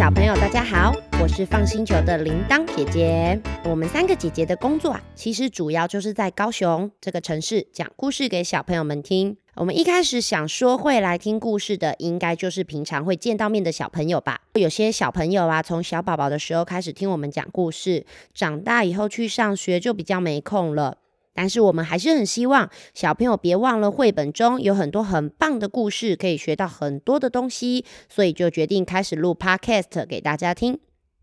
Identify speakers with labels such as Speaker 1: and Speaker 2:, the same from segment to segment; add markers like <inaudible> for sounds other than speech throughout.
Speaker 1: 小朋友，大家好，我是放星球的铃铛姐姐。我们三个姐姐的工作啊，其实主要就是在高雄这个城市讲故事给小朋友们听。我们一开始想说会来听故事的，应该就是平常会见到面的小朋友吧。有些小朋友啊，从小宝宝的时候开始听我们讲故事，长大以后去上学就比较没空了。但是我们还是很希望小朋友别忘了，绘本中有很多很棒的故事，可以学到很多的东西，所以就决定开始录 podcast 给大家听。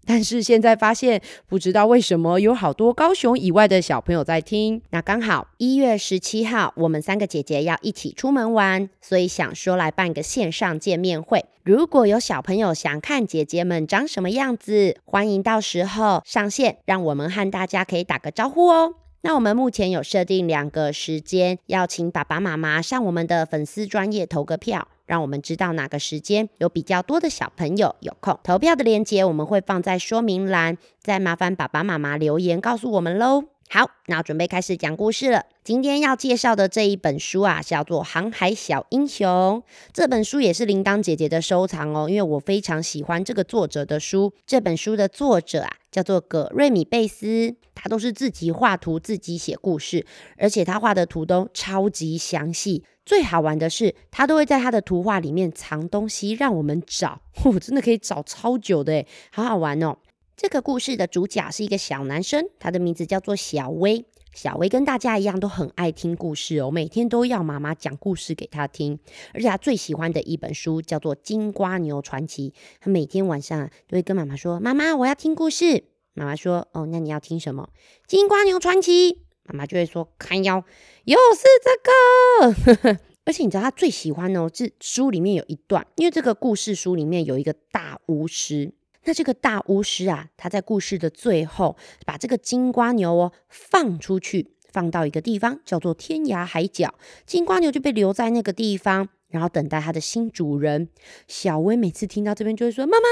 Speaker 1: 但是现在发现，不知道为什么有好多高雄以外的小朋友在听。那刚好一月十七号，我们三个姐姐要一起出门玩，所以想说来办个线上见面会。如果有小朋友想看姐姐们长什么样子，欢迎到时候上线，让我们和大家可以打个招呼哦。那我们目前有设定两个时间，要请爸爸妈妈上我们的粉丝专业投个票，让我们知道哪个时间有比较多的小朋友有空。投票的链接我们会放在说明栏，再麻烦爸爸妈妈留言告诉我们喽。好，那准备开始讲故事了。今天要介绍的这一本书啊，叫做《航海小英雄》。这本书也是铃铛姐姐的收藏哦，因为我非常喜欢这个作者的书。这本书的作者啊，叫做葛瑞米贝斯，他都是自己画图、自己写故事，而且他画的图都超级详细。最好玩的是，他都会在他的图画里面藏东西，让我们找。<laughs> 我真的可以找超久的，好好玩哦。这个故事的主角是一个小男生，他的名字叫做小威。小威跟大家一样都很爱听故事哦，每天都要妈妈讲故事给他听。而且他最喜欢的一本书叫做《金瓜牛传奇》，他每天晚上都会跟妈妈说：“妈妈，我要听故事。”妈妈说：“哦，那你要听什么？《金瓜牛传奇》。”妈妈就会说：“看腰，又是这个。<laughs> ”而且你知道他最喜欢哦，是书里面有一段，因为这个故事书里面有一个大巫师。那这个大巫师啊，他在故事的最后把这个金瓜牛哦放出去，放到一个地方叫做天涯海角，金瓜牛就被留在那个地方，然后等待它的新主人。小薇每次听到这边就会说：“妈妈，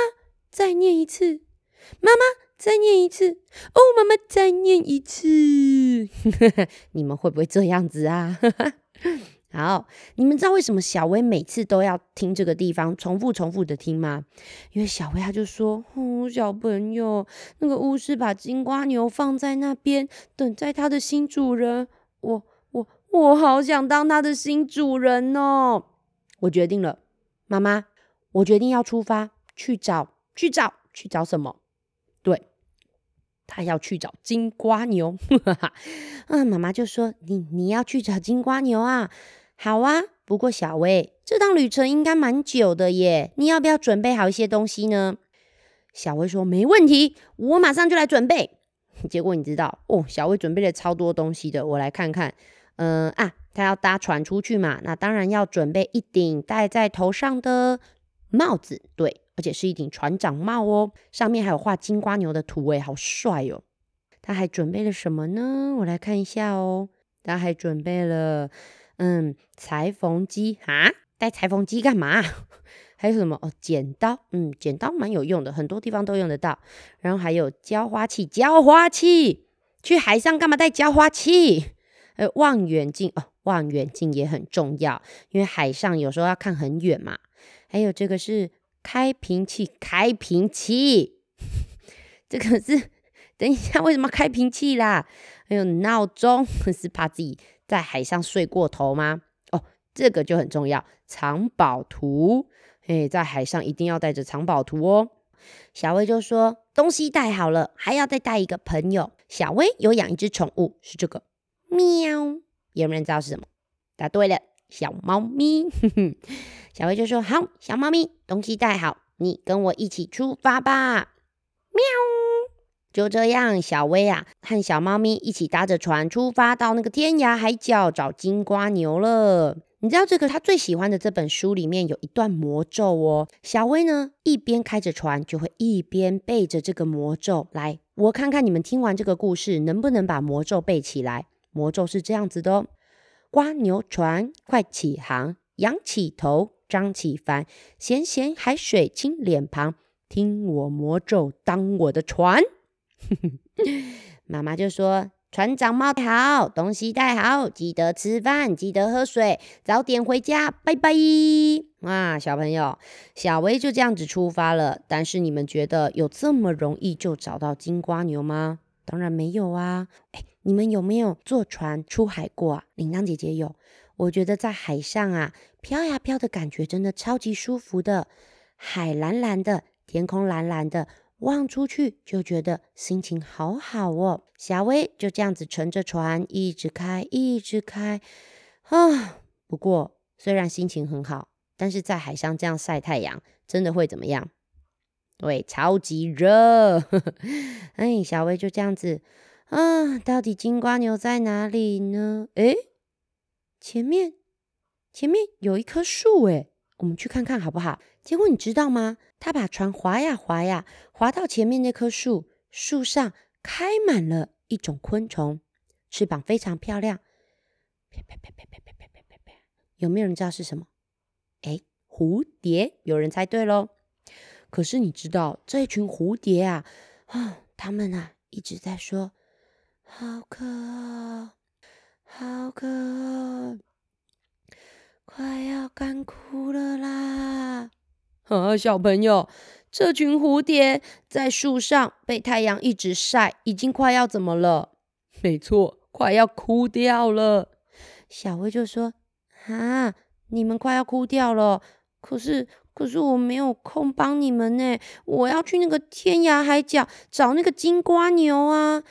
Speaker 1: 再念一次，妈妈再念一次，哦，妈妈再念一次。” <laughs> 你们会不会这样子啊？<laughs> 好，你们知道为什么小薇每次都要听这个地方重复重复的听吗？因为小薇他就说：“哦，小朋友，那个巫师把金瓜牛放在那边，等待他的新主人。我我我好想当他的新主人哦！我决定了，妈妈，我决定要出发去找去找去找什么？对，他要去找金瓜牛。嗯，<laughs> 妈妈就说：你你要去找金瓜牛啊？”好啊，不过小薇，这趟旅程应该蛮久的耶，你要不要准备好一些东西呢？小薇说没问题，我马上就来准备。<laughs> 结果你知道哦，小薇准备了超多东西的，我来看看。嗯啊，他要搭船出去嘛，那当然要准备一顶戴在头上的帽子，对，而且是一顶船长帽哦，上面还有画金瓜牛的图，诶，好帅哦。他还准备了什么呢？我来看一下哦，他还准备了。嗯，裁缝机啊，带裁缝机干嘛？<laughs> 还有什么哦？剪刀，嗯，剪刀蛮有用的，很多地方都用得到。然后还有浇花器，浇花器，去海上干嘛带浇花器？呃，望远镜哦，望远镜也很重要，因为海上有时候要看很远嘛。还有这个是开瓶器，开瓶器，<laughs> 这个是等一下为什么开瓶器啦？还有闹钟，<laughs> 是怕自己。在海上睡过头吗？哦，这个就很重要。藏宝图，哎，在海上一定要带着藏宝图哦。小薇就说：“东西带好了，还要再带一个朋友。”小薇有养一只宠物，是这个喵。有人知道是什么？答对了，小猫咪。<laughs> 小薇就说：“好，小猫咪，东西带好，你跟我一起出发吧。”喵。就这样，小薇啊和小猫咪一起搭着船出发到那个天涯海角找金瓜牛了。你知道这个他最喜欢的这本书里面有一段魔咒哦。小薇呢一边开着船，就会一边背着这个魔咒来。我看看你们听完这个故事能不能把魔咒背起来。魔咒是这样子的哦：瓜牛船快起航，仰起头，张起帆，咸咸海水亲脸庞，听我魔咒当我的船。<laughs> 妈妈就说：“船长帽好，东西带好，记得吃饭，记得喝水，早点回家，拜拜。哇，小朋友，小薇就这样子出发了。但是你们觉得有这么容易就找到金瓜牛吗？当然没有啊。哎，你们有没有坐船出海过啊？铃铛姐姐有。我觉得在海上啊，飘呀飘的感觉真的超级舒服的。海蓝蓝的，天空蓝蓝的，望出去就觉得心情好好哦。小薇就这样子乘着船一直开，一直开啊。不过虽然心情很好，但是在海上这样晒太阳，真的会怎么样？对，超级热。<laughs> 哎，小薇就这样子啊，到底金瓜牛在哪里呢？诶。前面，前面有一棵树，诶，我们去看看好不好？结果你知道吗？他把船划呀划呀，划到前面那棵树，树上开满了一种昆虫，翅膀非常漂亮。啪啪啪啪啪啪啪啪啪有没有人知道是什么？哎，蝴蝶，有人猜对喽。可是你知道这群蝴蝶啊，啊，他们啊一直在说，好可爱。好渴，快要干枯了啦！啊，小朋友，这群蝴蝶在树上被太阳一直晒，已经快要怎么了？<laughs> 没错，快要枯掉了。小薇就说：“啊，你们快要枯掉了，可是，可是我没有空帮你们呢，我要去那个天涯海角找那个金瓜牛啊。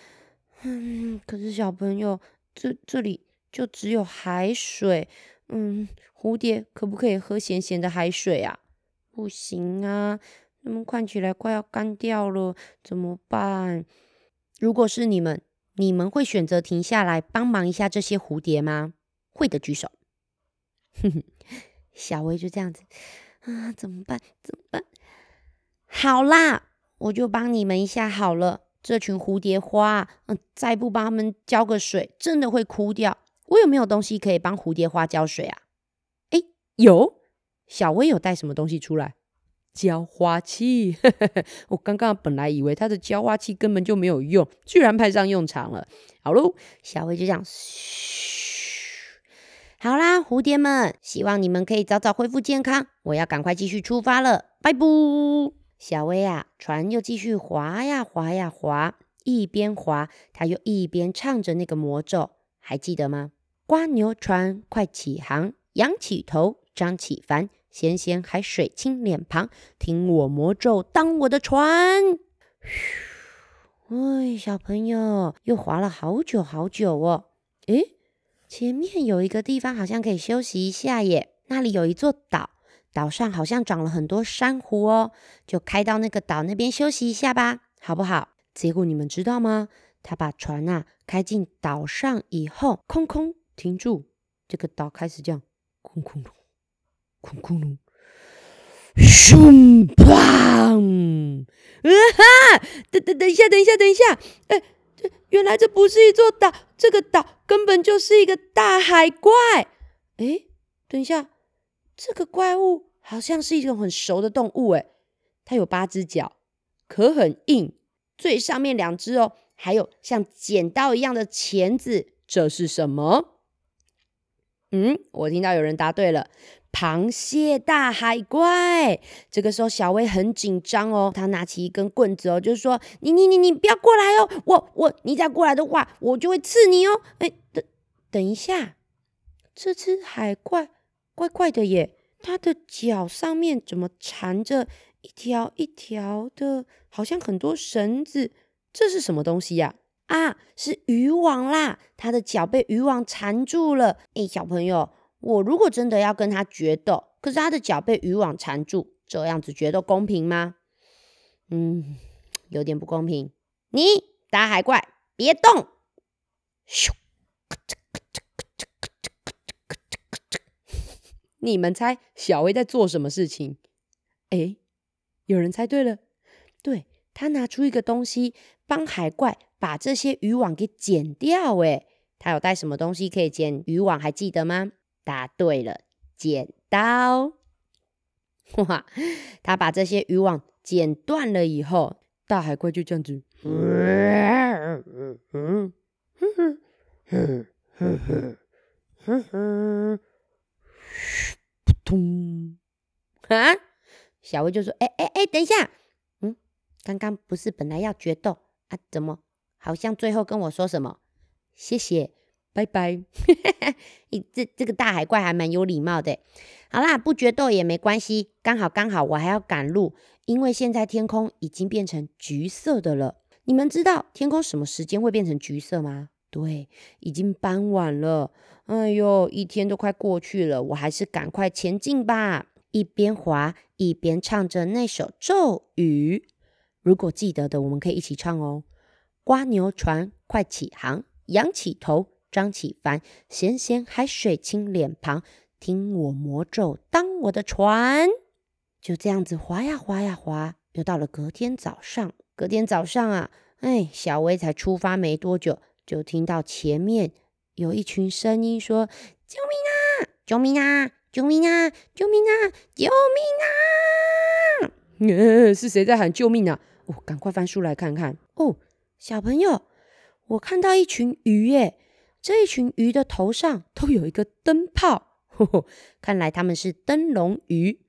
Speaker 1: 嗯，可是小朋友。”这这里就只有海水，嗯，蝴蝶可不可以喝咸咸的海水啊？不行啊，他们看起来快要干掉了，怎么办？如果是你们，你们会选择停下来帮忙一下这些蝴蝶吗？会的举手。哼哼，小薇就这样子啊，怎么办？怎么办？好啦，我就帮你们一下好了。这群蝴蝶花，嗯，再不帮他们浇个水，真的会枯掉。我有没有东西可以帮蝴蝶花浇水啊？哎，有，小薇有带什么东西出来？浇花器。<laughs> 我刚刚本来以为它的浇花器根本就没有用，居然派上用场了。好喽，小薇就这样，嘘，好啦，蝴蝶们，希望你们可以早早恢复健康。我要赶快继续出发了，拜拜。小薇啊，船又继续划呀划呀划，一边划，他又一边唱着那个魔咒，还记得吗？瓜牛船快起航，仰起头，张起帆，咸咸海水清脸庞，听我魔咒当我的船。嘘，哎，小朋友又划了好久好久哦。诶，前面有一个地方好像可以休息一下耶，那里有一座岛。岛上好像长了很多珊瑚哦，就开到那个岛那边休息一下吧，好不好？结果你们知道吗？他把船啊开进岛上以后，空空停住，这个岛开始这样，空空隆，空空隆，咻砰！啊哈！等等等一下，等一下，等一下！哎，这原来这不是一座岛，这个岛根本就是一个大海怪！哎，等一下。这个怪物好像是一种很熟的动物，诶，它有八只脚，壳很硬，最上面两只哦，还有像剪刀一样的钳子，这是什么？嗯，我听到有人答对了，螃蟹大海怪。这个时候小薇很紧张哦，她拿起一根棍子哦，就是说你你你你不要过来哦，我我你再过来的话，我就会刺你哦。哎，等等一下，这只海怪。怪怪的耶，它的脚上面怎么缠着一条一条的，好像很多绳子？这是什么东西呀？啊是渔网啦！他的脚被渔网缠住了。哎，小朋友，我如果真的要跟他决斗，可是他的脚被渔网缠住，这样子决斗公平吗？嗯，有点不公平。你大海怪，别动！咻。<laughs> 你们猜小薇在做什么事情？哎，有人猜对了，对他拿出一个东西帮海怪把这些渔网给剪掉。哎，他有带什么东西可以剪渔网？还记得吗？答对了，剪刀。哇，他把这些渔网剪断了以后，大海怪就这样子，嘘，扑通！啊！小薇就说：“哎哎哎，等一下，嗯，刚刚不是本来要决斗啊？怎么好像最后跟我说什么？谢谢，拜拜。<laughs> 你这这个大海怪还蛮有礼貌的。好啦，不决斗也没关系，刚好刚好我还要赶路，因为现在天空已经变成橘色的了。你们知道天空什么时间会变成橘色吗？对，已经傍晚了。哎呦，一天都快过去了，我还是赶快前进吧。”一边滑一边唱着那首咒语，如果记得的，我们可以一起唱哦。瓜牛船快起航，仰起头，张起帆，咸咸海水亲脸庞，听我魔咒当我的船。就这样子滑呀滑呀滑，又到了隔天早上。隔天早上啊，哎，小薇才出发没多久，就听到前面有一群声音说：“救命啊！救命啊！”救命啊！救命啊！救命啊！<laughs> 是谁在喊救命啊？哦，赶快翻书来看看。哦，小朋友，我看到一群鱼耶！这一群鱼的头上都有一个灯泡，看来他们是灯笼鱼。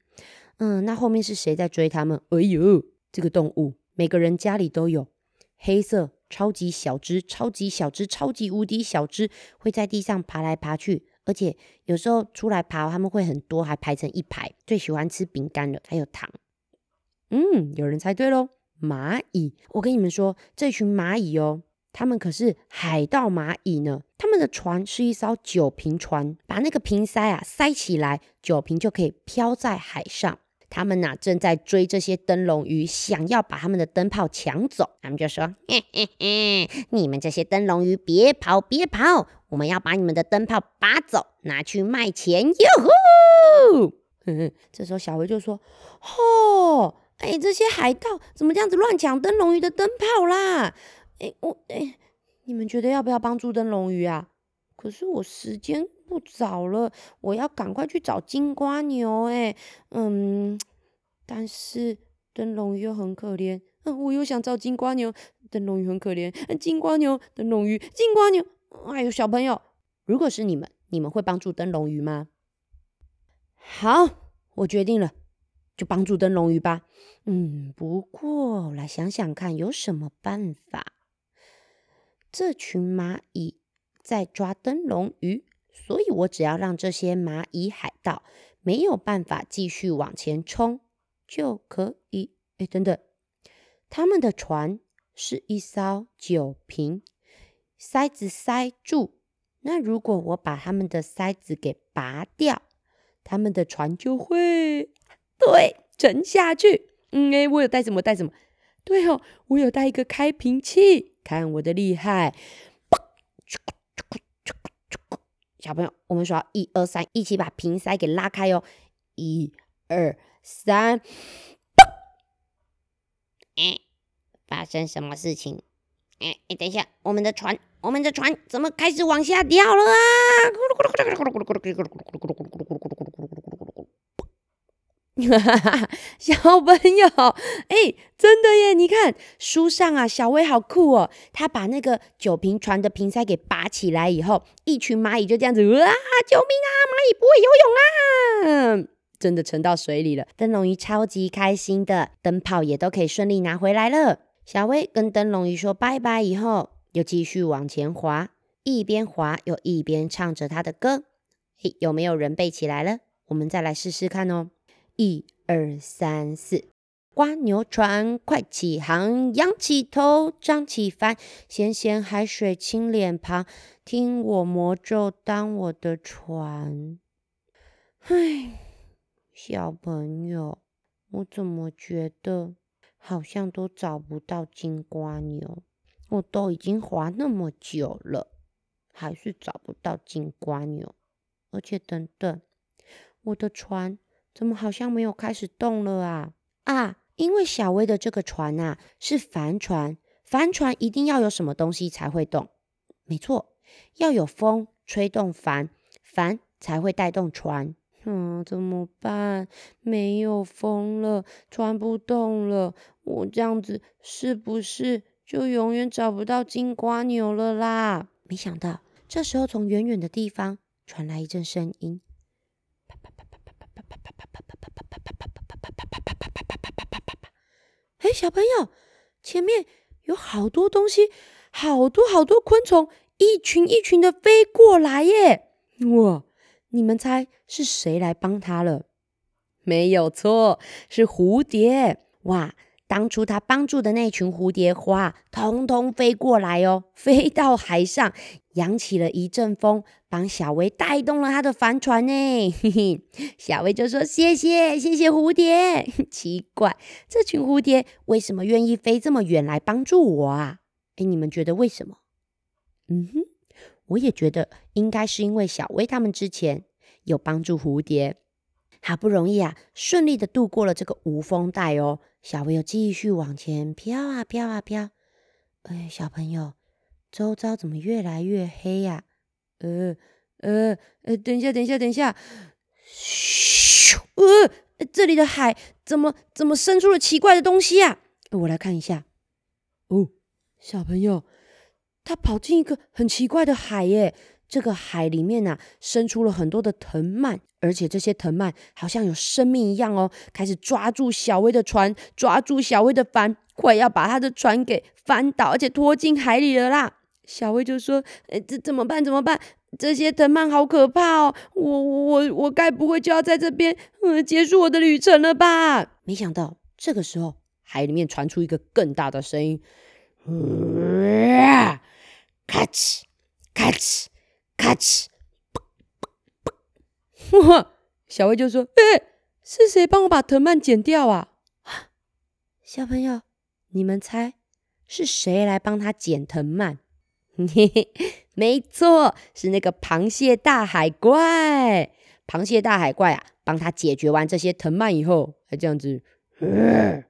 Speaker 1: 嗯，那后面是谁在追他们？哎呦，这个动物每个人家里都有，黑色，超级小只，超级小只，超级无敌小只，会在地上爬来爬去。而且有时候出来爬，他们会很多，还排成一排。最喜欢吃饼干了，还有糖。嗯，有人猜对喽，蚂蚁。我跟你们说，这群蚂蚁哦，他们可是海盗蚂蚁呢。他们的船是一艘酒瓶船，把那个瓶塞啊塞起来，酒瓶就可以飘在海上。他们呐正在追这些灯笼鱼，想要把他们的灯泡抢走。他们就说：“嘿嘿嘿，你们这些灯笼鱼，别跑，别跑！我们要把你们的灯泡拔走，拿去卖钱。”哟呼！<laughs> 这时候小维就说：“哦，哎，这些海盗怎么这样子乱抢灯笼鱼的灯泡啦？哎，我哎，你们觉得要不要帮助灯笼鱼啊？可是我时间……”不早了，我要赶快去找金瓜牛。哎，嗯，但是灯笼鱼又很可怜。嗯，我又想找金瓜牛，灯笼鱼很可怜。金瓜牛，灯笼鱼，金瓜牛。哎呦，小朋友，如果是你们，你们会帮助灯笼鱼吗？好，我决定了，就帮助灯笼鱼吧。嗯，不过来想想看，有什么办法？这群蚂蚁在抓灯笼鱼。所以，我只要让这些蚂蚁海盗没有办法继续往前冲，就可以。哎，等等，他们的船是一艘酒瓶，塞子塞住。那如果我把他们的塞子给拔掉，他们的船就会对沉下去。嗯，哎，我有带什么？带什么？对哦，我有带一个开瓶器，看我的厉害！小朋友，我们说一二三，一起把瓶塞给拉开哦！一二三，哎，发生什么事情？哎哎，等一下，我们的船，我们的船怎么开始往下掉了啊？<laughs> 小朋友，哎，真的耶！你看书上啊，小薇好酷哦。他把那个酒瓶船的瓶塞给拔起来以后，一群蚂蚁就这样子，哇！救命啊！蚂蚁不会游泳啊！真的沉到水里了。灯笼鱼超级开心的，灯泡也都可以顺利拿回来了。小薇跟灯笼鱼说拜拜以后，又继续往前滑，一边滑又一边唱着他的歌。嘿，有没有人背起来了？我们再来试试看哦。一二三四，瓜牛船快起航，仰起头，张起帆，咸咸海水亲脸庞，听我魔咒当我的船。唉，小朋友，我怎么觉得好像都找不到金瓜牛？我都已经滑那么久了，还是找不到金瓜牛。而且，等等，我的船。怎么好像没有开始动了啊？啊，因为小薇的这个船啊是帆船，帆船一定要有什么东西才会动。没错，要有风吹动帆，帆才会带动船。嗯，怎么办？没有风了，船不动了，我这样子是不是就永远找不到金瓜牛了啦？没想到这时候从远远的地方传来一阵声音。哎，小朋友，前面有好多东西，好多好多昆虫，一群一群的飞过来耶！哇，你们猜是谁来帮他了？没有错，是蝴蝶。哇，当初他帮助的那群蝴蝶花，通通飞过来哦，飞到海上，扬起了一阵风。帮小薇带动了他的帆船呢，嘿嘿，小薇就说：“谢谢，谢谢蝴蝶。<laughs> ”奇怪，这群蝴蝶为什么愿意飞这么远来帮助我啊？哎，你们觉得为什么？嗯哼，我也觉得应该是因为小薇他们之前有帮助蝴蝶，好不容易啊，顺利的度过了这个无风带哦。小朋友继续往前飘啊飘啊飘。哎，小朋友，周遭怎么越来越黑呀？呃呃呃，等一下，等一下，等一下，咻！呃，这里的海怎么怎么生出了奇怪的东西啊？我来看一下。哦，小朋友，他跑进一个很奇怪的海耶！这个海里面呐，生出了很多的藤蔓，而且这些藤蔓好像有生命一样哦，开始抓住小薇的船，抓住小薇的帆，快要把他的船给翻倒，而且拖进海里了啦！小薇就说：“哎，这怎么办？怎么办？这些藤蔓好可怕哦！我我我我该不会就要在这边嗯结束我的旅程了吧？”没想到这个时候，海里面传出一个更大的声音：“咔哧咔哧咔哧！”哇！<laughs> 小薇就说：“哎，是谁帮我把藤蔓剪掉啊？”小朋友，你们猜是谁来帮他剪藤蔓？嘿嘿，没错，是那个螃蟹大海怪。螃蟹大海怪啊，帮他解决完这些藤蔓以后，还这样子，嗯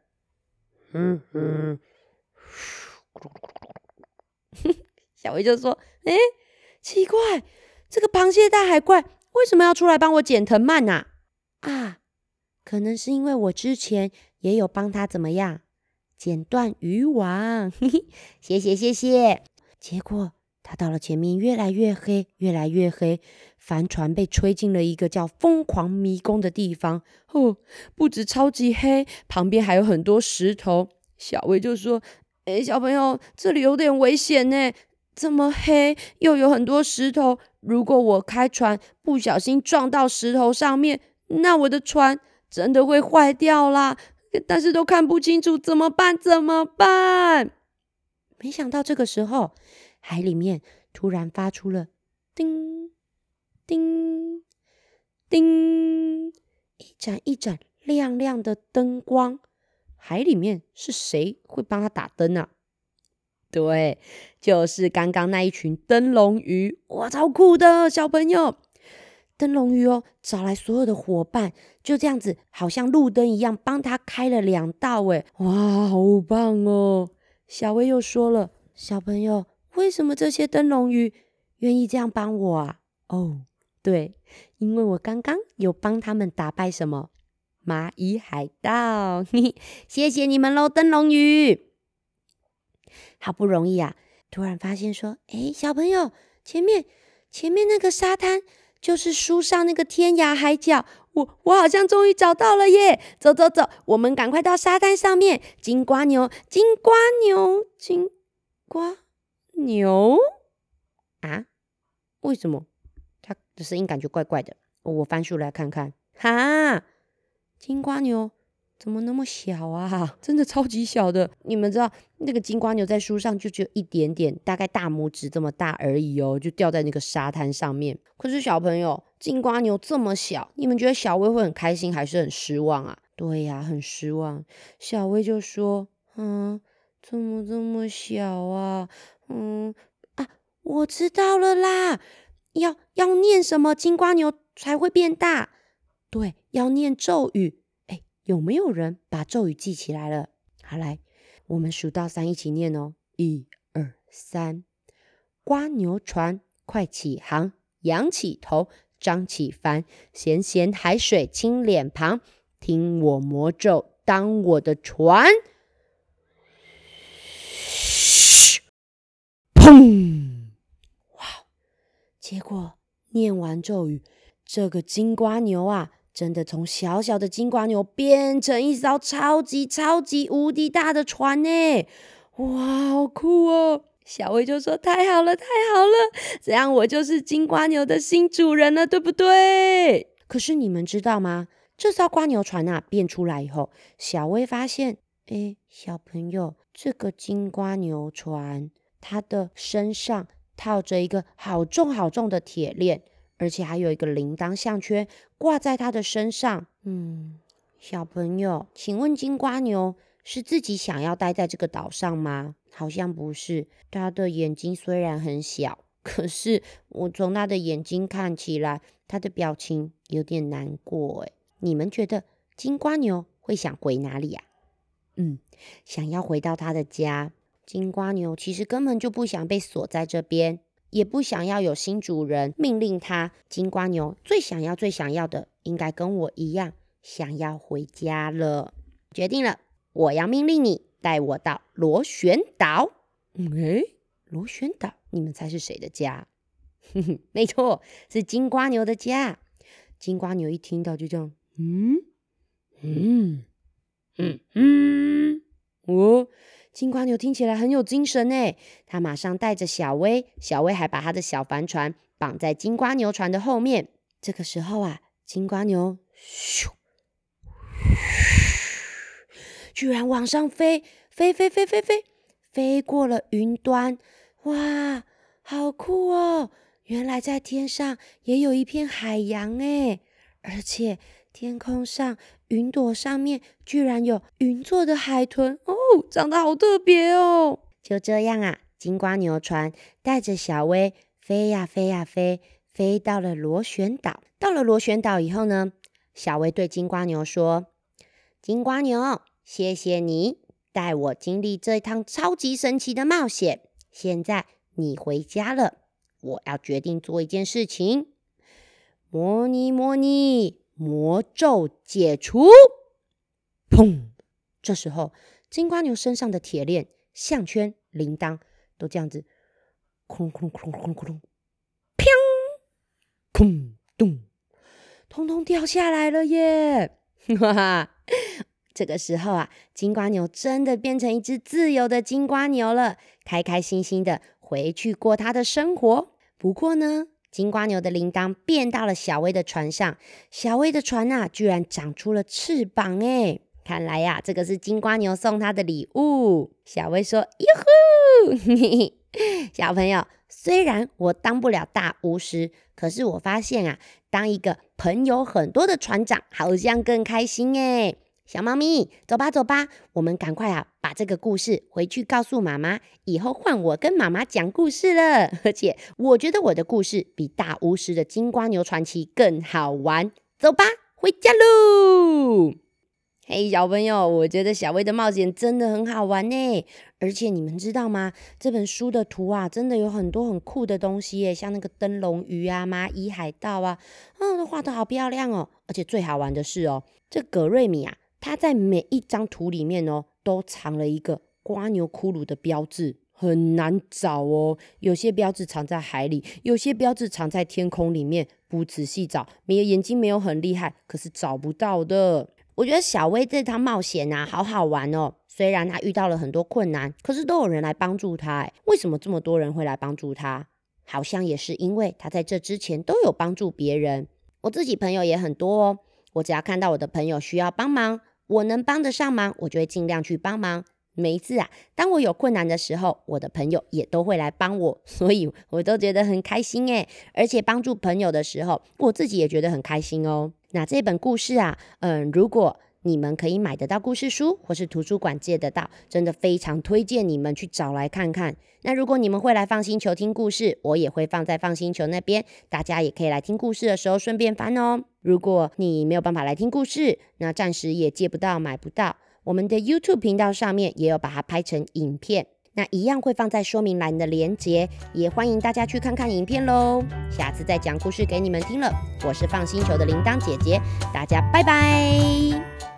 Speaker 1: 嗯，小薇就说：“哎，奇怪，这个螃蟹大海怪为什么要出来帮我剪藤蔓呢？啊，可能是因为我之前也有帮他怎么样剪断渔网。<laughs> 嘿嘿，谢谢谢谢。”结果他到了前面，越来越黑，越来越黑。帆船被吹进了一个叫“疯狂迷宫”的地方。哦，不止超级黑，旁边还有很多石头。小薇就说：“哎，小朋友，这里有点危险呢，这么黑，又有很多石头。如果我开船不小心撞到石头上面，那我的船真的会坏掉啦。但是都看不清楚，怎么办？怎么办？”没想到这个时候，海里面突然发出了叮叮叮一盏一盏亮亮的灯光。海里面是谁会帮他打灯啊？对，就是刚刚那一群灯笼鱼。哇，超酷的小朋友！灯笼鱼哦，找来所有的伙伴，就这样子，好像路灯一样，帮他开了两道。哎，哇，好棒哦！小薇又说了：“小朋友，为什么这些灯笼鱼愿意这样帮我啊？哦，对，因为我刚刚有帮他们打败什么蚂蚁海盗。<laughs> 谢谢你们喽，灯笼鱼！好不容易啊，突然发现说，哎，小朋友，前面前面那个沙滩就是书上那个天涯海角。”我我好像终于找到了耶！走走走，我们赶快到沙滩上面。金瓜牛，金瓜牛，金瓜牛啊？为什么它的声音感觉怪怪的？我翻书来看看。哈，金瓜牛。怎么那么小啊？真的超级小的！你们知道那个金瓜牛在书上就只有一点点，大概大拇指这么大而已哦，就掉在那个沙滩上面。可是小朋友，金瓜牛这么小，你们觉得小薇会很开心还是很失望啊？对呀，很失望。小薇就说：“嗯，怎么这么小啊？嗯啊，我知道了啦，要要念什么金瓜牛才会变大？对，要念咒语。”有没有人把咒语记起来了？好，来，我们数到三，一起念哦。一、二、三，瓜牛船快起航，仰起头，张起帆，咸咸海水亲脸庞，听我魔咒，当我的船。嘘，砰！结果念完咒语，这个金瓜牛啊，真的从小小的金瓜牛变成一艘超级超级无敌大的船呢！哇，好酷哦！小薇就说：“太好了，太好了，这样我就是金瓜牛的新主人了，对不对？”可是你们知道吗？这艘瓜牛船啊变出来以后，小薇发现，哎，小朋友，这个金瓜牛船，它的身上套着一个好重好重的铁链，而且还有一个铃铛项圈挂在他的身上。嗯，小朋友，请问金瓜牛是自己想要待在这个岛上吗？好像不是，他的眼睛虽然很小，可是我从他的眼睛看起来，他的表情有点难过。哎，你们觉得金瓜牛会想回哪里呀？嗯，想要回到他的家。金瓜牛其实根本就不想被锁在这边，也不想要有新主人命令他。金瓜牛最想要、最想要的，应该跟我一样，想要回家了。决定了，我要命令你。带我到螺旋岛。哎，螺旋岛，你们猜是谁的家？哼 <laughs> 哼没错，是金瓜牛的家。金瓜牛一听到就这样，嗯嗯嗯嗯，哦，金瓜牛听起来很有精神呢。他马上带着小薇，小薇还把他的小帆船绑在金瓜牛船的后面。这个时候啊，金瓜牛咻。居然往上飞，飞飞飞飞飞，飞过了云端，哇，好酷哦！原来在天上也有一片海洋诶，而且天空上云朵上面居然有云做的海豚长得好特别哦！就这样啊，金瓜牛船带着小薇飞呀飞呀飞，飞到了螺旋岛。到了螺旋岛以后呢，小薇对金瓜牛说：“金瓜牛。”谢谢你带我经历这一趟超级神奇的冒险。现在你回家了，我要决定做一件事情。模拟模拟，魔咒解除。砰！这时候，金瓜牛身上的铁链、项圈、铃铛都这样子，空空空空空空，砰！砰咚，通通掉下来了耶！<laughs> 哈哈。这个时候啊，金瓜牛真的变成一只自由的金瓜牛了，开开心心的回去过它的生活。不过呢，金瓜牛的铃铛变到了小薇的船上，小薇的船啊，居然长出了翅膀哎！看来呀，这个是金瓜牛送他的礼物。小薇说：“哟呼，<laughs> 小朋友，虽然我当不了大巫师，可是我发现啊，当一个朋友很多的船长，好像更开心哎。”小猫咪，走吧，走吧，我们赶快啊，把这个故事回去告诉妈妈。以后换我跟妈妈讲故事了。而且我觉得我的故事比大巫师的金瓜牛传奇更好玩。走吧，回家喽！嘿，小朋友，我觉得小薇的冒险真的很好玩呢。而且你们知道吗？这本书的图啊，真的有很多很酷的东西耶，像那个灯笼鱼啊、蚂蚁海盗啊，嗯，都画的好漂亮哦。而且最好玩的是哦，这格瑞米啊。它在每一张图里面哦，都藏了一个瓜牛骷髅的标志，很难找哦。有些标志藏在海里，有些标志藏在天空里面，不仔细找，没有眼睛没有很厉害，可是找不到的。我觉得小薇这趟冒险啊，好好玩哦。虽然他遇到了很多困难，可是都有人来帮助他。为什么这么多人会来帮助他？好像也是因为他在这之前都有帮助别人。我自己朋友也很多哦，我只要看到我的朋友需要帮忙。我能帮得上忙，我就会尽量去帮忙。每一次啊，当我有困难的时候，我的朋友也都会来帮我，所以我都觉得很开心诶。而且帮助朋友的时候，我自己也觉得很开心哦。那这本故事啊，嗯，如果你们可以买得到故事书，或是图书馆借得到，真的非常推荐你们去找来看看。那如果你们会来放星球听故事，我也会放在放星球那边，大家也可以来听故事的时候顺便翻哦。如果你没有办法来听故事，那暂时也借不到、买不到，我们的 YouTube 频道上面也有把它拍成影片，那一样会放在说明栏的连接，也欢迎大家去看看影片喽。下次再讲故事给你们听了，我是放星球的铃铛姐姐，大家拜拜。